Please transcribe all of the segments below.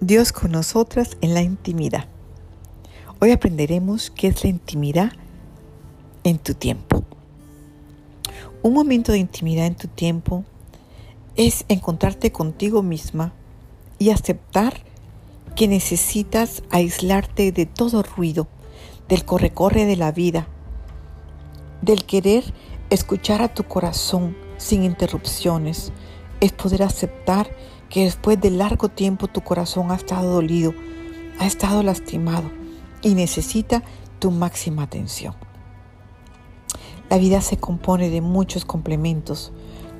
Dios con nosotras en la intimidad. Hoy aprenderemos qué es la intimidad en tu tiempo. Un momento de intimidad en tu tiempo es encontrarte contigo misma y aceptar que necesitas aislarte de todo ruido, del corre-corre de la vida, del querer escuchar a tu corazón sin interrupciones, es poder aceptar que después de largo tiempo tu corazón ha estado dolido, ha estado lastimado y necesita tu máxima atención. La vida se compone de muchos complementos,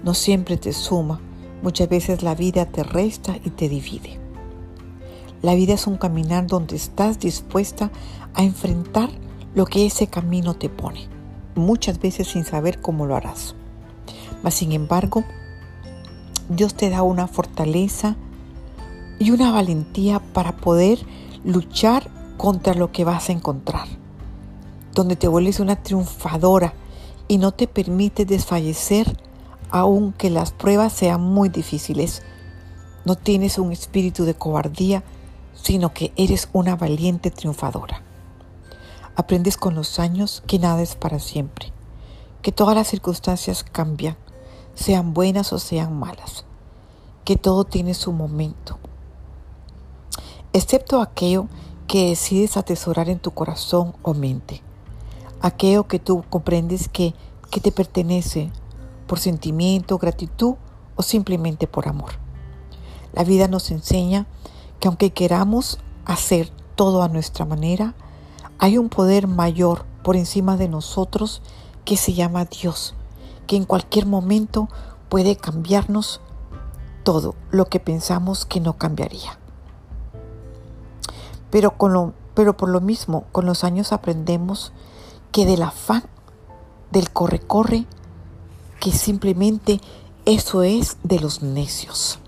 no siempre te suma, muchas veces la vida te resta y te divide. La vida es un caminar donde estás dispuesta a enfrentar lo que ese camino te pone, muchas veces sin saber cómo lo harás. Mas sin embargo, Dios te da una fortaleza y una valentía para poder luchar contra lo que vas a encontrar, donde te vuelves una triunfadora y no te permite desfallecer aunque las pruebas sean muy difíciles. No tienes un espíritu de cobardía, sino que eres una valiente triunfadora. Aprendes con los años que nada es para siempre, que todas las circunstancias cambian sean buenas o sean malas, que todo tiene su momento, excepto aquello que decides atesorar en tu corazón o mente, aquello que tú comprendes que, que te pertenece por sentimiento, gratitud o simplemente por amor. La vida nos enseña que aunque queramos hacer todo a nuestra manera, hay un poder mayor por encima de nosotros que se llama Dios que en cualquier momento puede cambiarnos todo lo que pensamos que no cambiaría. Pero, con lo, pero por lo mismo, con los años aprendemos que del afán, del corre-corre, que simplemente eso es de los necios.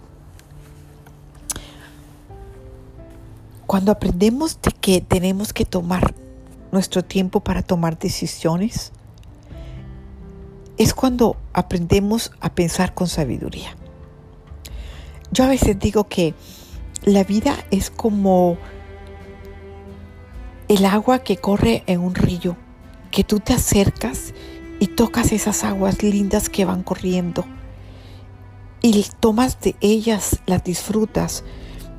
Cuando aprendemos de que tenemos que tomar nuestro tiempo para tomar decisiones, es cuando aprendemos a pensar con sabiduría. Yo a veces digo que la vida es como el agua que corre en un río, que tú te acercas y tocas esas aguas lindas que van corriendo y tomas de ellas, las disfrutas,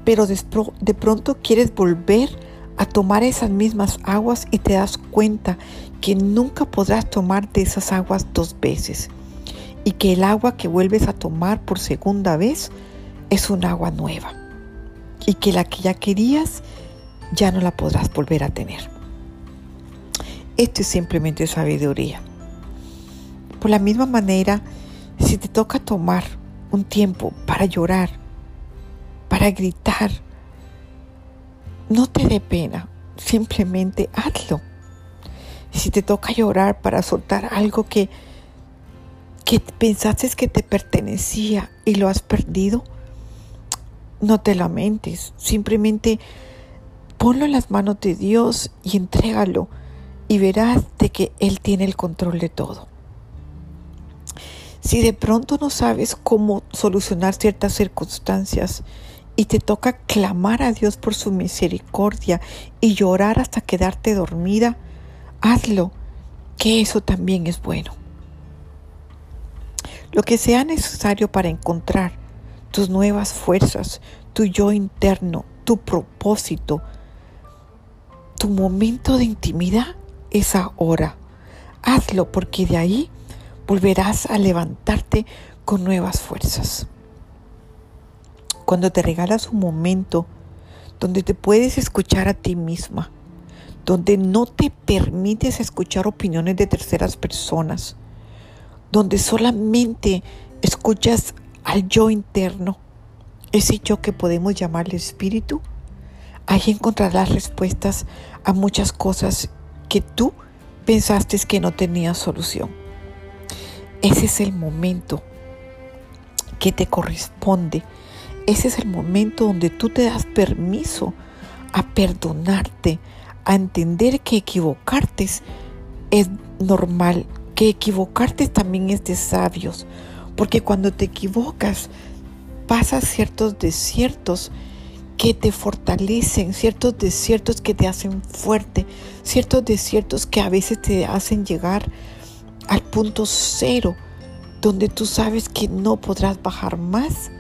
pero de pronto quieres volver a tomar esas mismas aguas y te das cuenta que nunca podrás tomar de esas aguas dos veces y que el agua que vuelves a tomar por segunda vez es un agua nueva y que la que ya querías ya no la podrás volver a tener. Esto es simplemente sabiduría. Por la misma manera, si te toca tomar un tiempo para llorar, para gritar, no te dé pena, simplemente hazlo si te toca llorar para soltar algo que, que pensaste que te pertenecía y lo has perdido, no te lamentes, simplemente ponlo en las manos de Dios y entrégalo y verás de que Él tiene el control de todo. Si de pronto no sabes cómo solucionar ciertas circunstancias y te toca clamar a Dios por su misericordia y llorar hasta quedarte dormida, hazlo, que eso también es bueno. Lo que sea necesario para encontrar tus nuevas fuerzas, tu yo interno, tu propósito, tu momento de intimidad es ahora. Hazlo porque de ahí volverás a levantarte con nuevas fuerzas. Cuando te regalas un momento donde te puedes escuchar a ti misma, donde no te permites escuchar opiniones de terceras personas, donde solamente escuchas al yo interno, ese yo que podemos llamarle espíritu, ahí encontrarás respuestas a muchas cosas que tú pensaste que no tenías solución. Ese es el momento que te corresponde. Ese es el momento donde tú te das permiso a perdonarte, a entender que equivocarte es normal, que equivocarte también es de sabios, porque cuando te equivocas pasas ciertos desiertos que te fortalecen, ciertos desiertos que te hacen fuerte, ciertos desiertos que a veces te hacen llegar al punto cero, donde tú sabes que no podrás bajar más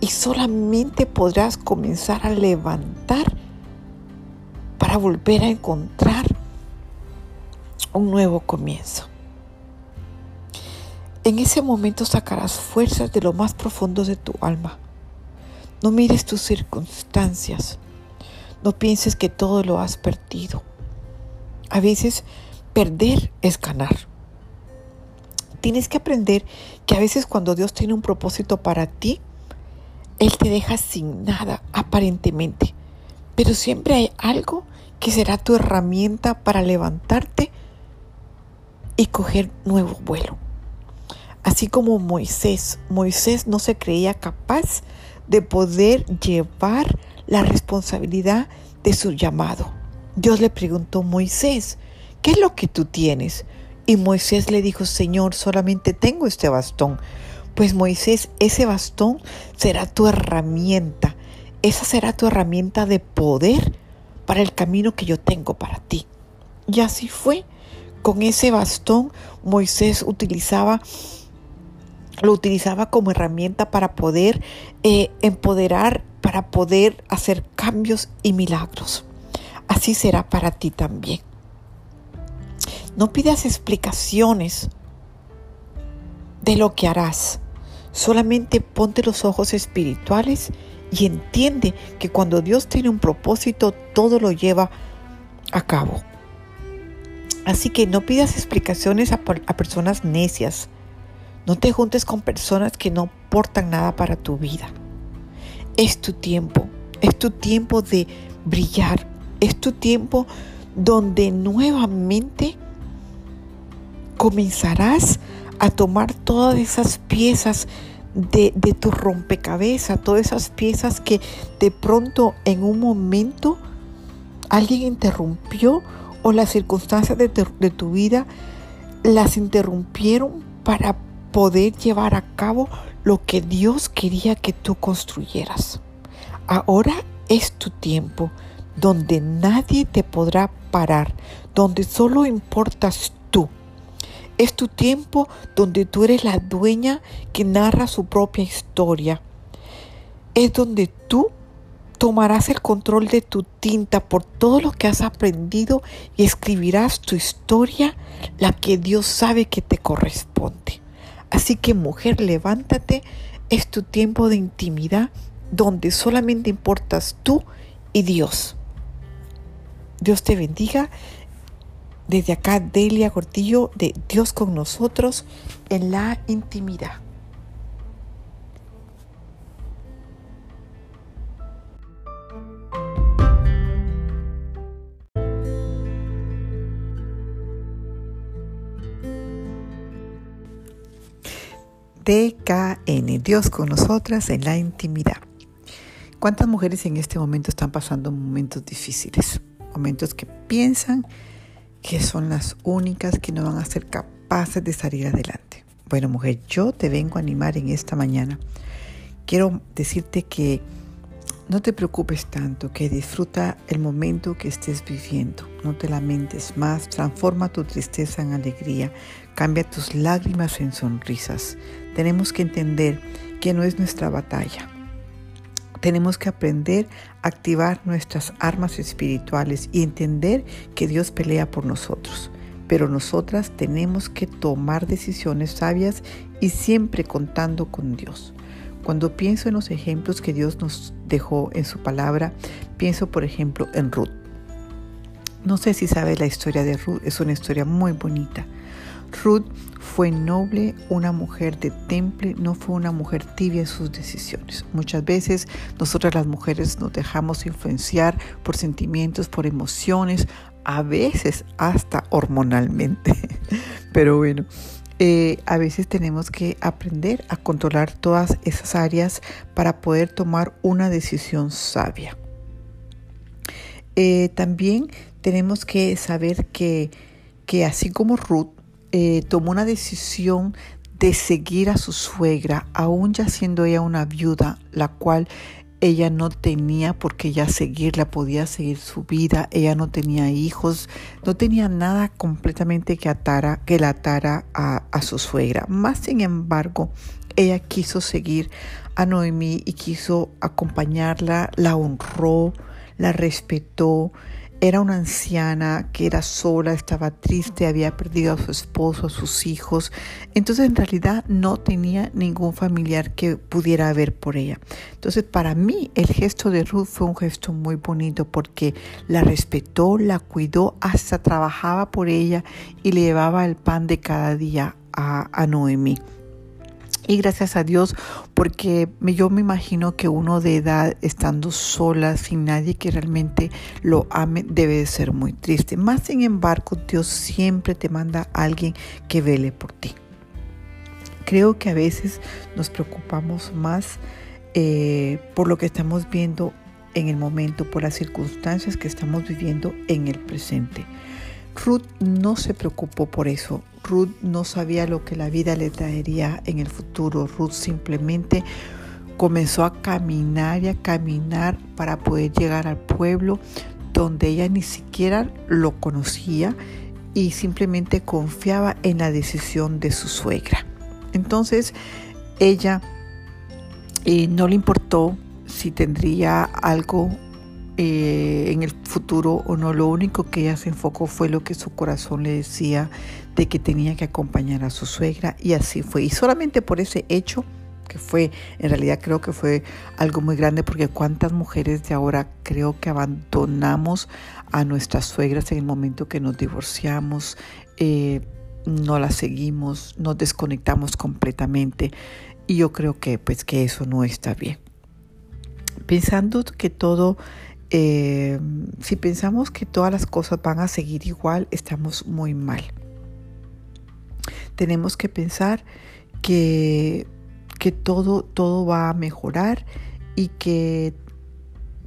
y solamente podrás comenzar a levantar para volver a encontrar un nuevo comienzo. En ese momento sacarás fuerzas de lo más profundo de tu alma. No mires tus circunstancias. No pienses que todo lo has perdido. A veces perder es ganar. Tienes que aprender que a veces cuando Dios tiene un propósito para ti, Él te deja sin nada aparentemente. Pero siempre hay algo que será tu herramienta para levantarte y coger nuevo vuelo. Así como Moisés, Moisés no se creía capaz de poder llevar la responsabilidad de su llamado. Dios le preguntó, Moisés, ¿qué es lo que tú tienes? Y Moisés le dijo, Señor, solamente tengo este bastón. Pues Moisés, ese bastón será tu herramienta. Esa será tu herramienta de poder para el camino que yo tengo para ti. Y así fue. Con ese bastón Moisés utilizaba lo utilizaba como herramienta para poder eh, empoderar, para poder hacer cambios y milagros. Así será para ti también. No pidas explicaciones de lo que harás. Solamente ponte los ojos espirituales y entiende que cuando Dios tiene un propósito, todo lo lleva a cabo. Así que no pidas explicaciones a, personas necias no te juntes con personas que no aportan nada para tu vida. Es tu tiempo, es tu tiempo de brillar, es tu tiempo donde nuevamente comenzarás a tomar todas esas piezas de, tu rompecabezas, todas esas piezas que de pronto en un momento alguien interrumpió o las circunstancias de, de tu vida las interrumpieron para poder llevar a cabo lo que Dios quería que tú construyeras. Ahora es tu tiempo donde nadie te podrá parar, donde solo importas. Es tu tiempo donde tú eres la dueña que narra su propia historia. Es donde tú tomarás el control de tu tinta por todo lo que has aprendido y escribirás tu historia, la que Dios sabe que te corresponde. Así que mujer, levántate, es tu tiempo de intimidad donde solamente importas tú y Dios. Dios te bendiga. Desde acá, Delia Gordillo de Dios con nosotros en la intimidad. DKN, Dios con nosotras en la intimidad. ¿Cuántas mujeres en este momento están pasando momentos difíciles? Momentos que piensan que son las únicas que no van a ser capaces de salir adelante. Bueno, mujer, yo te vengo a animar en esta mañana. Quiero decirte que no te preocupes tanto, que disfruta el momento que estés viviendo. No te lamentes más, transforma tu tristeza en alegría, cambia tus lágrimas en sonrisas tenemos que entender que no es nuestra batalla. Tenemos que aprender a activar nuestras armas espirituales y entender que Dios pelea por nosotros. Pero nosotras tenemos que tomar decisiones sabias y siempre contando con Dios. Cuando pienso en los ejemplos que Dios nos dejó en su palabra, pienso por ejemplo en Ruth. No sé si sabes la historia de Ruth, es una historia muy bonita. Ruth fue noble, una mujer de temple, no fue una mujer tibia en sus decisiones. Muchas veces nosotras las mujeres nos dejamos influenciar por sentimientos, por emociones, a veces hasta hormonalmente. Pero bueno, eh, a veces tenemos que aprender a controlar todas esas áreas para poder tomar una decisión sabia. Eh, también tenemos que saber que, que así como Ruth, eh, tomó una decisión de seguir a su suegra, aún ya siendo ella una viuda, la cual ella no tenía por qué ya seguirla, podía seguir su vida, ella no tenía hijos, no tenía nada completamente que atara, que la atara a, a su suegra. Más sin embargo, ella quiso seguir a Noemí y quiso acompañarla, la honró, la respetó, era una anciana que era sola, estaba triste, había perdido a su esposo, a sus hijos. Entonces en realidad no tenía ningún familiar que pudiera ver por ella. Entonces para mí el gesto de Ruth fue un gesto muy bonito porque la respetó, la cuidó, hasta trabajaba por ella y le llevaba el pan de cada día a, a Noemí. Y gracias a Dios, porque yo me imagino que uno de edad, estando sola, sin nadie que realmente lo ame, debe de ser muy triste. Más sin embargo, Dios siempre te manda a alguien que vele por ti. Creo que a veces nos preocupamos más eh, por lo que estamos viendo en el momento, por las circunstancias que estamos viviendo en el presente. Ruth no se preocupó por eso. Ruth no sabía lo que la vida le traería en el futuro. Ruth simplemente comenzó a caminar y a caminar para poder llegar al pueblo donde ella ni siquiera lo conocía y simplemente confiaba en la decisión de su suegra. Entonces ella eh, no le importó si tendría algo eh, en el futuro o no. Lo único que ella se enfocó fue lo que su corazón le decía de que tenía que acompañar a su suegra y así fue. Y solamente por ese hecho, que fue, en realidad creo que fue algo muy grande porque cuántas mujeres de ahora creo que abandonamos a nuestras suegras en el momento que nos divorciamos. Eh, no las seguimos, nos desconectamos completamente y yo creo que pues que eso no está bien. Pensando que todo eh, si pensamos que todas las cosas van a seguir igual, estamos muy mal. Tenemos que pensar que, que todo, todo va a mejorar y que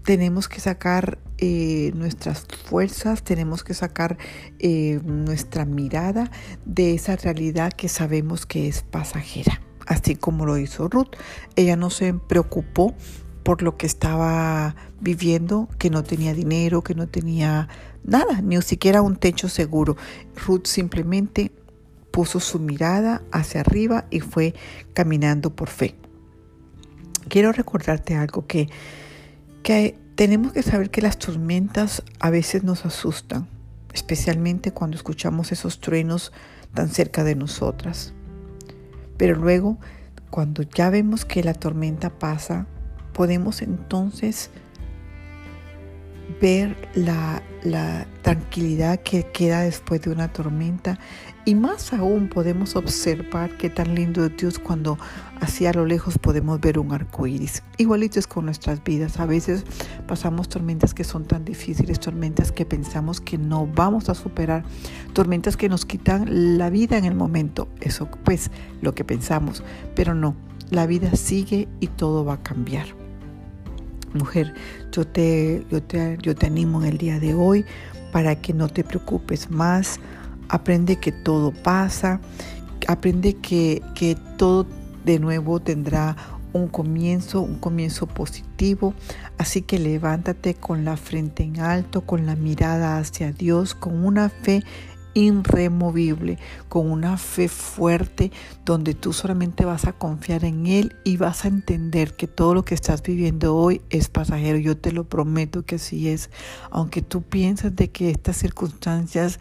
tenemos que sacar eh, nuestras fuerzas, tenemos que sacar eh, nuestra mirada de esa realidad que sabemos que es pasajera, así como lo hizo Ruth. Ella no se preocupó por lo que estaba viviendo, que no tenía dinero, que no tenía nada, ni siquiera un techo seguro. Ruth simplemente puso su mirada hacia arriba y fue caminando por fe. Quiero recordarte algo que, que tenemos que saber que las tormentas a veces nos asustan, especialmente cuando escuchamos esos truenos tan cerca de nosotras. Pero luego, cuando ya vemos que la tormenta pasa, podemos entonces ver la, tranquilidad que queda después de una tormenta y más aún podemos observar qué tan lindo es Dios cuando hacia lo lejos podemos ver un arco iris. Igualito es con nuestras vidas. A veces pasamos tormentas que son tan difíciles, tormentas que pensamos que no vamos a superar, tormentas que nos quitan la vida en el momento. Eso pues lo que pensamos, pero no, la vida sigue y todo va a cambiar. Mujer, yo te, yo te, yo te animo en el día de hoy para que no te preocupes más. Aprende que todo pasa. Aprende que, que todo de nuevo tendrá un comienzo, un comienzo positivo. Así que levántate con la frente en alto, con la mirada hacia Dios, con una fe irremovible, con una fe fuerte, donde tú solamente vas a confiar en Él y vas a entender que todo lo que estás viviendo hoy es pasajero. Yo te lo prometo que así es. Aunque tú piensas de que estas circunstancias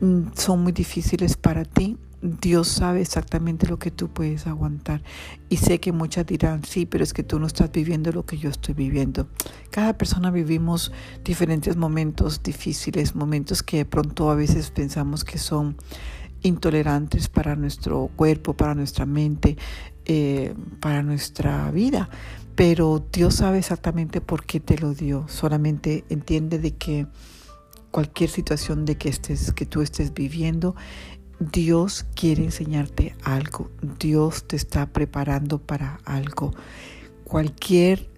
mm, son muy difíciles para ti, Dios sabe exactamente lo que tú puedes aguantar. Y sé que muchas dirán, sí, pero es que tú no estás viviendo lo que yo estoy viviendo. Cada persona vivimos diferentes momentos difíciles, momentos que de pronto a veces pensamos que son intolerantes para nuestro cuerpo, para nuestra mente, eh, para nuestra vida. Pero Dios sabe exactamente por qué te lo dio. Solamente entiende de que cualquier situación de que estés que tú estés viviendo Dios quiere enseñarte algo, Dios te está preparando para algo. Cualquier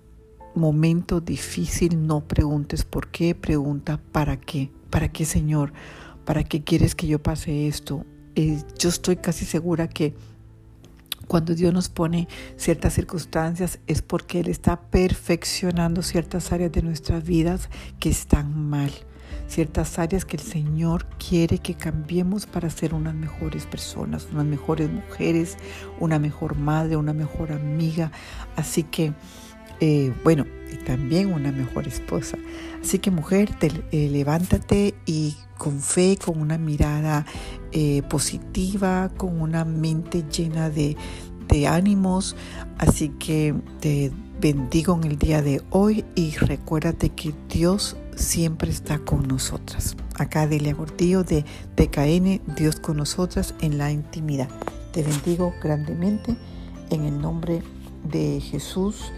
momento difícil no preguntes por qué, pregunta para qué, para qué Señor, para qué quieres que yo pase esto. Eh, yo estoy casi segura que Cuando Dios nos pone ciertas circunstancias es porque Él está perfeccionando ciertas áreas de nuestras vidas que están mal ciertas áreas que el Señor quiere que cambiemos para ser unas mejores personas, unas mejores mujeres, una mejor madre, una mejor amiga. Así que, eh, bueno, y también una mejor esposa. Así que mujer, te, eh, levántate y con fe, con una mirada eh, positiva, con una mente llena de, de ánimos. Así que te bendigo en el día de hoy y recuérdate que Dios siempre está con nosotras. Acá Delia Gordillo de TKN, Dios con nosotras en la intimidad. Te bendigo grandemente en el nombre de Jesús.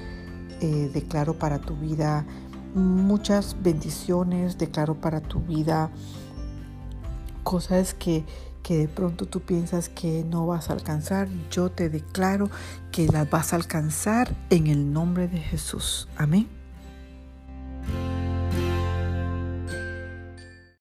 Eh, declaro para tu vida muchas bendiciones, declaro para tu vida cosas que, que de pronto tú piensas que no vas a alcanzar. Yo te declaro que las vas a alcanzar en el nombre de Jesús. Amén.